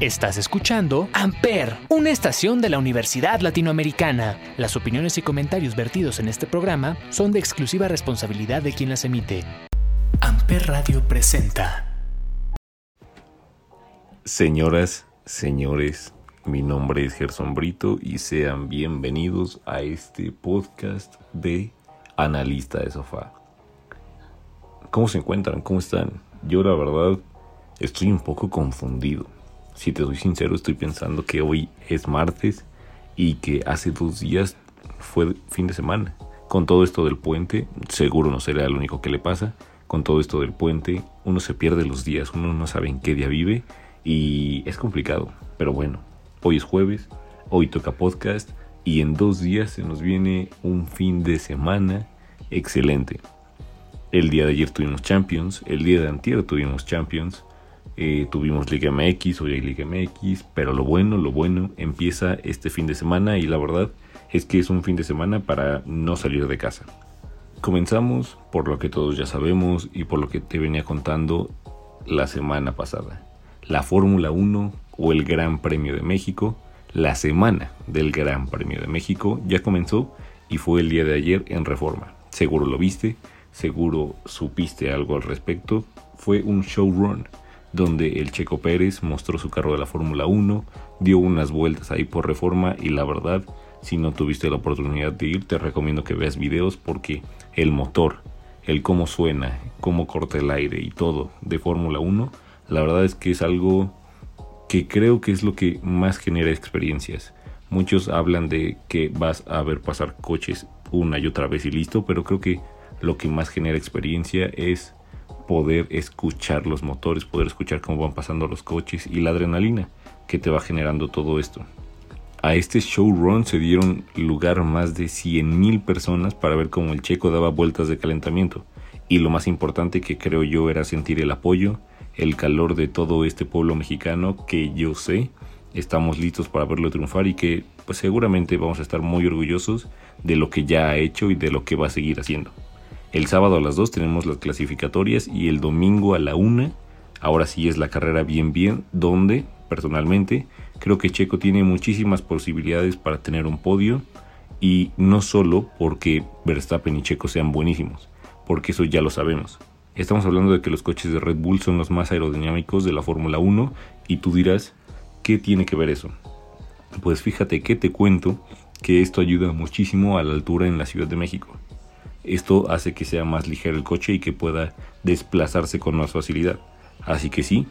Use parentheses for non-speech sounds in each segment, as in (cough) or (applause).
Estás escuchando Amper, una estación de la Universidad Latinoamericana. Las opiniones y comentarios vertidos en este programa son de exclusiva responsabilidad de quien las emite. Amper Radio presenta. Señoras, señores, mi nombre es Gerson Brito y sean bienvenidos a este podcast de Analista de Sofá. ¿Cómo se encuentran? ¿Cómo están? Yo la verdad estoy un poco confundido si te soy sincero, estoy pensando que hoy es martes y que hace dos días fue fin de semana. Con todo esto del puente, seguro no será lo único que le pasa. Con todo esto del puente, uno se pierde los días, uno no sabe en qué día vive y es complicado. Pero bueno, hoy es jueves, hoy toca podcast y en dos días se nos viene un fin de semana excelente. El día de ayer tuvimos Champions, el día de antier tuvimos Champions, eh, tuvimos Liga MX, hoy hay Liga MX, pero lo bueno, lo bueno empieza este fin de semana y la verdad es que es un fin de semana para no salir de casa. Comenzamos por lo que todos ya sabemos y por lo que te venía contando la semana pasada. La Fórmula 1 o el Gran Premio de México, la semana del Gran Premio de México ya comenzó y fue el día de ayer en Reforma. Seguro lo viste, seguro supiste algo al respecto. Fue un showrun donde el Checo Pérez mostró su carro de la Fórmula 1, dio unas vueltas ahí por reforma y la verdad, si no tuviste la oportunidad de ir, te recomiendo que veas videos porque el motor, el cómo suena, cómo corta el aire y todo de Fórmula 1, la verdad es que es algo que creo que es lo que más genera experiencias. Muchos hablan de que vas a ver pasar coches una y otra vez y listo, pero creo que lo que más genera experiencia es poder escuchar los motores, poder escuchar cómo van pasando los coches y la adrenalina que te va generando todo esto. A este showrun se dieron lugar más de 100.000 personas para ver cómo el checo daba vueltas de calentamiento. Y lo más importante que creo yo era sentir el apoyo, el calor de todo este pueblo mexicano que yo sé estamos listos para verlo triunfar y que pues seguramente vamos a estar muy orgullosos de lo que ya ha hecho y de lo que va a seguir haciendo. El sábado a las 2 tenemos las clasificatorias y el domingo a la 1, ahora sí es la carrera bien bien, donde personalmente creo que Checo tiene muchísimas posibilidades para tener un podio y no solo porque Verstappen y Checo sean buenísimos, porque eso ya lo sabemos. Estamos hablando de que los coches de Red Bull son los más aerodinámicos de la Fórmula 1 y tú dirás, ¿qué tiene que ver eso? Pues fíjate que te cuento que esto ayuda muchísimo a la altura en la Ciudad de México. Esto hace que sea más ligero el coche y que pueda desplazarse con más facilidad. Así que sí,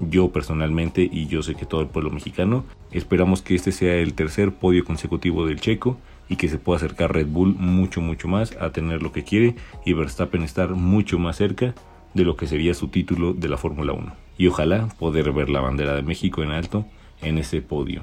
yo personalmente y yo sé que todo el pueblo mexicano esperamos que este sea el tercer podio consecutivo del checo y que se pueda acercar Red Bull mucho mucho más a tener lo que quiere y Verstappen estar mucho más cerca de lo que sería su título de la Fórmula 1. Y ojalá poder ver la bandera de México en alto en ese podio.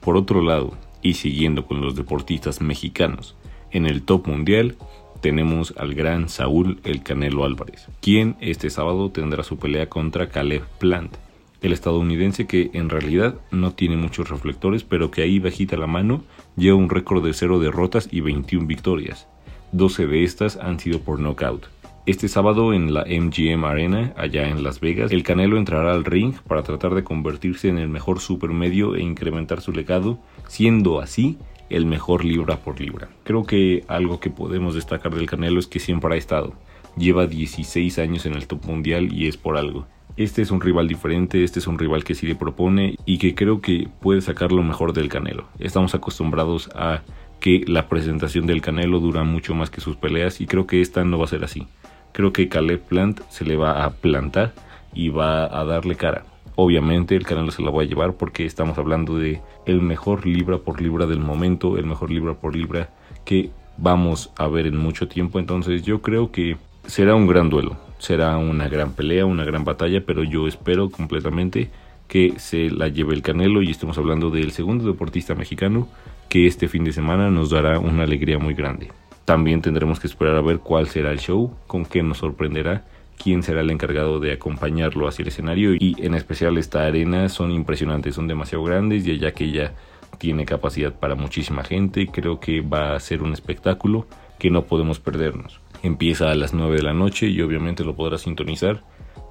Por otro lado, y siguiendo con los deportistas mexicanos, en el top mundial tenemos al gran Saúl El Canelo Álvarez, quien este sábado tendrá su pelea contra Caleb Plant, el estadounidense que en realidad no tiene muchos reflectores, pero que ahí bajita la mano lleva un récord de 0 derrotas y 21 victorias. 12 de estas han sido por knockout. Este sábado en la MGM Arena, allá en Las Vegas, el Canelo entrará al ring para tratar de convertirse en el mejor supermedio e incrementar su legado, siendo así el mejor libra por libra. Creo que algo que podemos destacar del Canelo es que siempre ha estado. Lleva 16 años en el top mundial y es por algo. Este es un rival diferente, este es un rival que sí le propone y que creo que puede sacar lo mejor del Canelo. Estamos acostumbrados a que la presentación del Canelo dura mucho más que sus peleas y creo que esta no va a ser así. Creo que Caleb Plant se le va a plantar y va a darle cara. Obviamente el canal se la voy a llevar porque estamos hablando de el mejor libra por libra del momento, el mejor libra por libra que vamos a ver en mucho tiempo. Entonces yo creo que será un gran duelo, será una gran pelea, una gran batalla, pero yo espero completamente que se la lleve el Canelo y estemos hablando del segundo deportista mexicano que este fin de semana nos dará una alegría muy grande. También tendremos que esperar a ver cuál será el show, con qué nos sorprenderá quién será el encargado de acompañarlo hacia el escenario y en especial esta arena son impresionantes, son demasiado grandes y ya que ya tiene capacidad para muchísima gente, creo que va a ser un espectáculo que no podemos perdernos. Empieza a las 9 de la noche y obviamente lo podrás sintonizar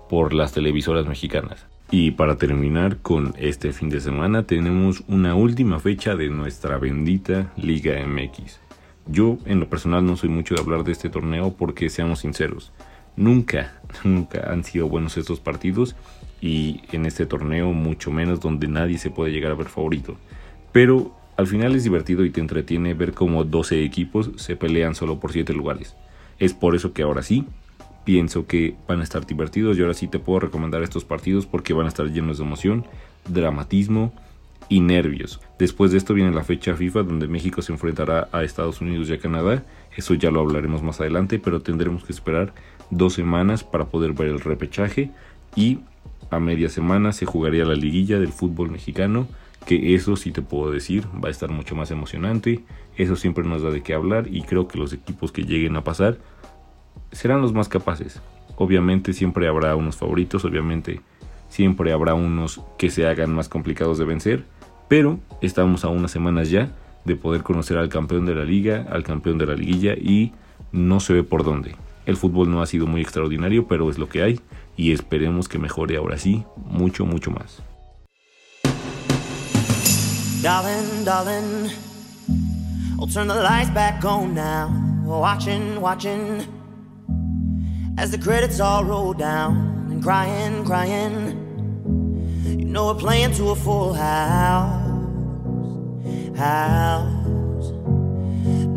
por las televisoras mexicanas. Y para terminar con este fin de semana tenemos una última fecha de nuestra bendita Liga MX. Yo en lo personal no soy mucho de hablar de este torneo porque seamos sinceros, nunca, (laughs) nunca han sido buenos estos partidos y en este torneo mucho menos donde nadie se puede llegar a ver favorito. Pero al final es divertido y te entretiene ver cómo 12 equipos se pelean solo por 7 lugares. Es por eso que ahora sí, pienso que van a estar divertidos y ahora sí te puedo recomendar estos partidos porque van a estar llenos de emoción, dramatismo y nervios. Después de esto viene la fecha FIFA donde México se enfrentará a Estados Unidos y a Canadá. Eso ya lo hablaremos más adelante, pero tendremos que esperar dos semanas para poder ver el repechaje y a media semana se jugaría la liguilla del fútbol mexicano, que eso sí te puedo decir, va a estar mucho más emocionante, eso siempre nos da de qué hablar y creo que los equipos que lleguen a pasar serán los más capaces. Obviamente siempre habrá unos favoritos, obviamente siempre habrá unos que se hagan más complicados de vencer, pero estamos a unas semanas ya de poder conocer al campeón de la liga, al campeón de la liguilla y no se ve por dónde. El fútbol no ha sido muy extraordinario, pero es lo que hay y esperemos que mejore ahora sí mucho, mucho más. Darling, darling, I'll turn the lights back on now. Watching, watching, as the credits all roll down and crying, crying. You know we're playing to a full house, house.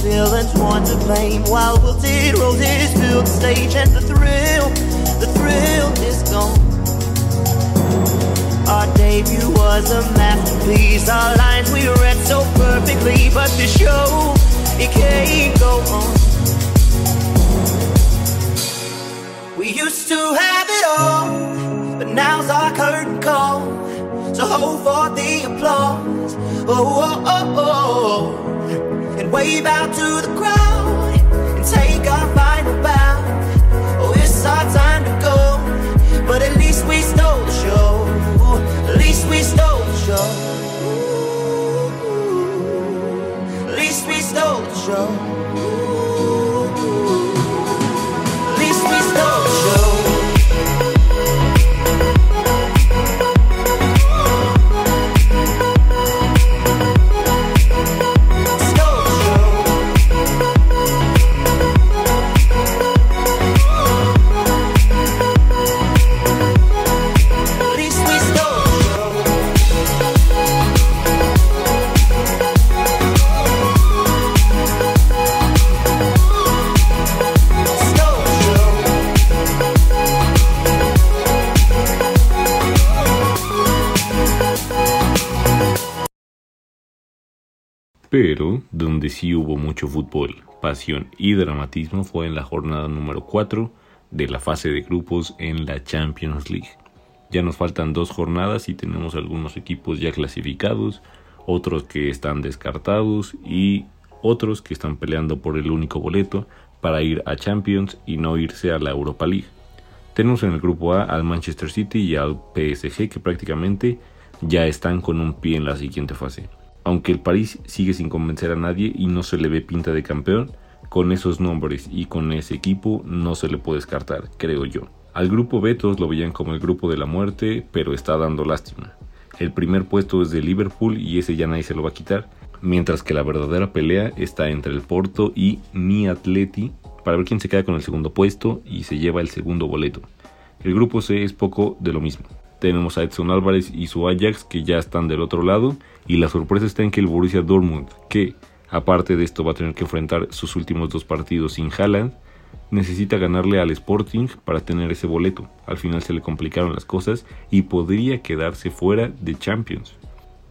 Villains, one to blame. While wilted roses fill the stage, and the thrill, the thrill is gone. Our debut was a masterpiece. Our lines we read so perfectly, but the show it can't go on. We used to have it all, but now's our curtain call. So hold for the applause. Oh, oh, oh, oh. oh. Wave out to the crowd Pero donde sí hubo mucho fútbol, pasión y dramatismo fue en la jornada número 4 de la fase de grupos en la Champions League. Ya nos faltan dos jornadas y tenemos algunos equipos ya clasificados, otros que están descartados y otros que están peleando por el único boleto para ir a Champions y no irse a la Europa League. Tenemos en el grupo A al Manchester City y al PSG que prácticamente ya están con un pie en la siguiente fase. Aunque el París sigue sin convencer a nadie y no se le ve pinta de campeón, con esos nombres y con ese equipo no se le puede descartar, creo yo. Al grupo B todos lo veían como el grupo de la muerte, pero está dando lástima. El primer puesto es de Liverpool y ese ya nadie se lo va a quitar, mientras que la verdadera pelea está entre el Porto y mi Atleti para ver quién se queda con el segundo puesto y se lleva el segundo boleto. El grupo C es poco de lo mismo. Tenemos a Edson Álvarez y su Ajax que ya están del otro lado y la sorpresa está en que el Borussia Dortmund, que aparte de esto va a tener que enfrentar sus últimos dos partidos sin Haaland, necesita ganarle al Sporting para tener ese boleto. Al final se le complicaron las cosas y podría quedarse fuera de Champions.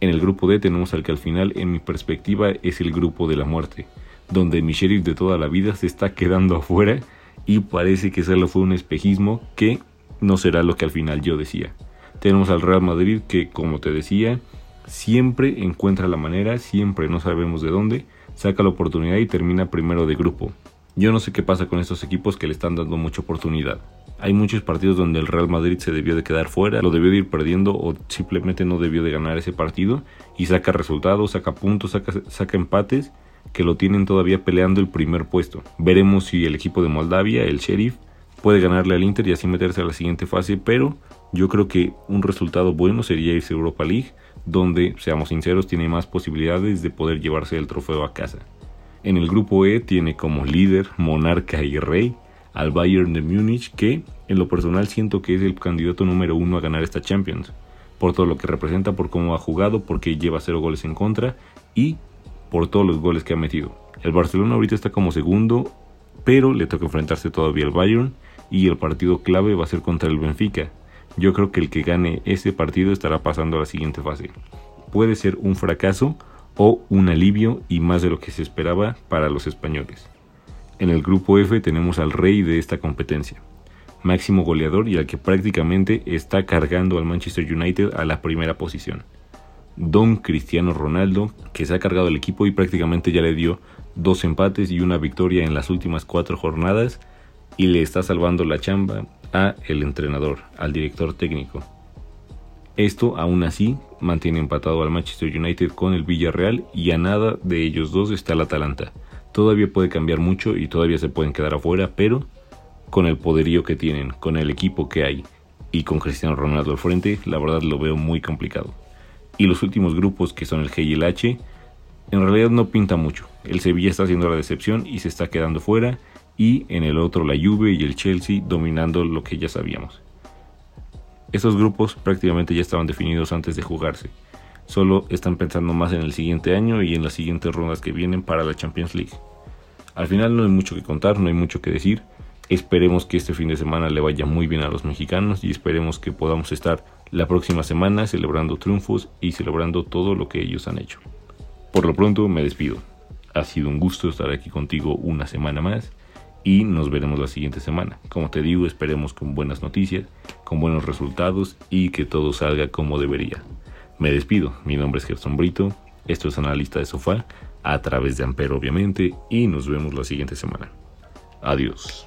En el grupo D tenemos al que al final, en mi perspectiva, es el grupo de la muerte, donde mi sheriff de toda la vida se está quedando afuera y parece que solo fue un espejismo que no será lo que al final yo decía. Tenemos al Real Madrid que, como te decía, siempre encuentra la manera, siempre no sabemos de dónde, saca la oportunidad y termina primero de grupo. Yo no sé qué pasa con estos equipos que le están dando mucha oportunidad. Hay muchos partidos donde el Real Madrid se debió de quedar fuera, lo debió de ir perdiendo o simplemente no debió de ganar ese partido y saca resultados, saca puntos, saca, saca empates que lo tienen todavía peleando el primer puesto. Veremos si el equipo de Moldavia, el Sheriff, puede ganarle al Inter y así meterse a la siguiente fase, pero yo creo que un resultado bueno sería irse a Europa League, donde, seamos sinceros, tiene más posibilidades de poder llevarse el trofeo a casa. En el grupo E tiene como líder, monarca y rey al Bayern de Múnich, que en lo personal siento que es el candidato número uno a ganar esta Champions, por todo lo que representa, por cómo ha jugado, porque lleva cero goles en contra y por todos los goles que ha metido. El Barcelona ahorita está como segundo, pero le toca enfrentarse todavía al Bayern y el partido clave va a ser contra el Benfica. Yo creo que el que gane ese partido estará pasando a la siguiente fase. Puede ser un fracaso o un alivio y más de lo que se esperaba para los españoles. En el grupo F tenemos al rey de esta competencia, máximo goleador y al que prácticamente está cargando al Manchester United a la primera posición. Don Cristiano Ronaldo, que se ha cargado el equipo y prácticamente ya le dio dos empates y una victoria en las últimas cuatro jornadas y le está salvando la chamba a el entrenador, al director técnico. Esto aún así mantiene empatado al Manchester United con el Villarreal y a nada de ellos dos está el Atalanta. Todavía puede cambiar mucho y todavía se pueden quedar afuera, pero con el poderío que tienen, con el equipo que hay y con Cristiano Ronaldo al frente, la verdad lo veo muy complicado. Y los últimos grupos que son el G y el H, en realidad no pinta mucho. El Sevilla está haciendo la decepción y se está quedando fuera y en el otro la Juve y el Chelsea dominando lo que ya sabíamos. Estos grupos prácticamente ya estaban definidos antes de jugarse solo están pensando más en el siguiente año y en las siguientes rondas que vienen para la Champions League. Al final no hay mucho que contar, no hay mucho que decir. Esperemos que este fin de semana le vaya muy bien a los mexicanos y esperemos que podamos estar la próxima semana celebrando triunfos y celebrando todo lo que ellos han hecho. Por lo pronto me despido. Ha sido un gusto estar aquí contigo una semana más y nos veremos la siguiente semana. Como te digo, esperemos con buenas noticias, con buenos resultados y que todo salga como debería. Me despido, mi nombre es Gerson Brito, esto es Analista de Sofá, a través de Ampero obviamente, y nos vemos la siguiente semana. Adiós.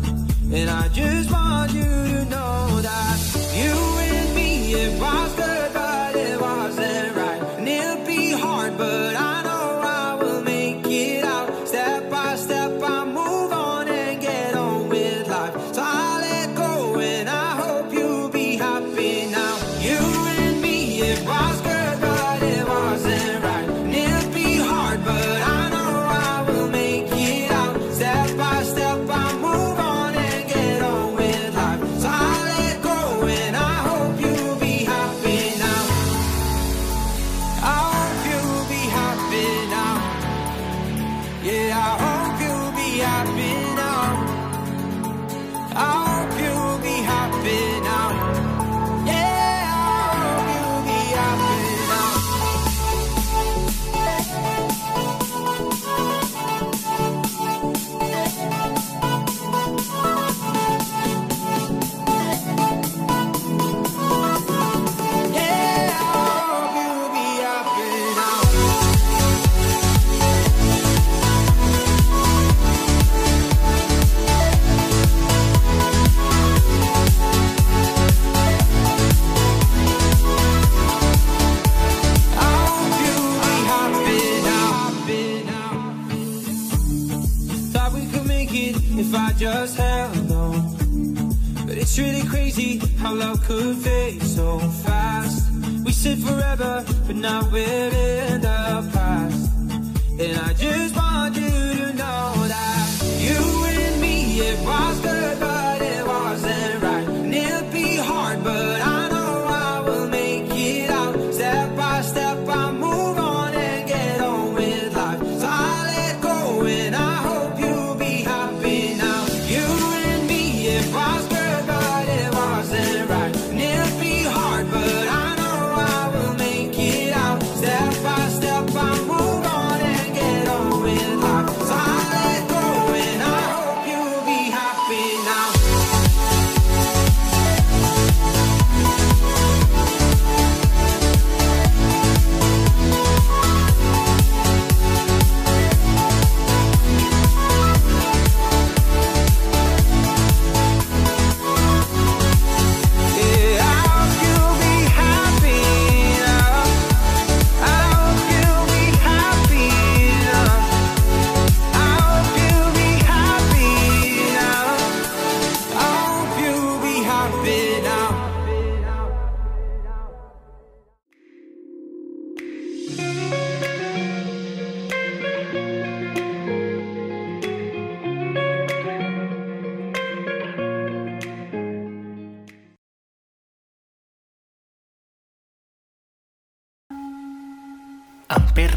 And I just want you to know that you and me, it was good, And I just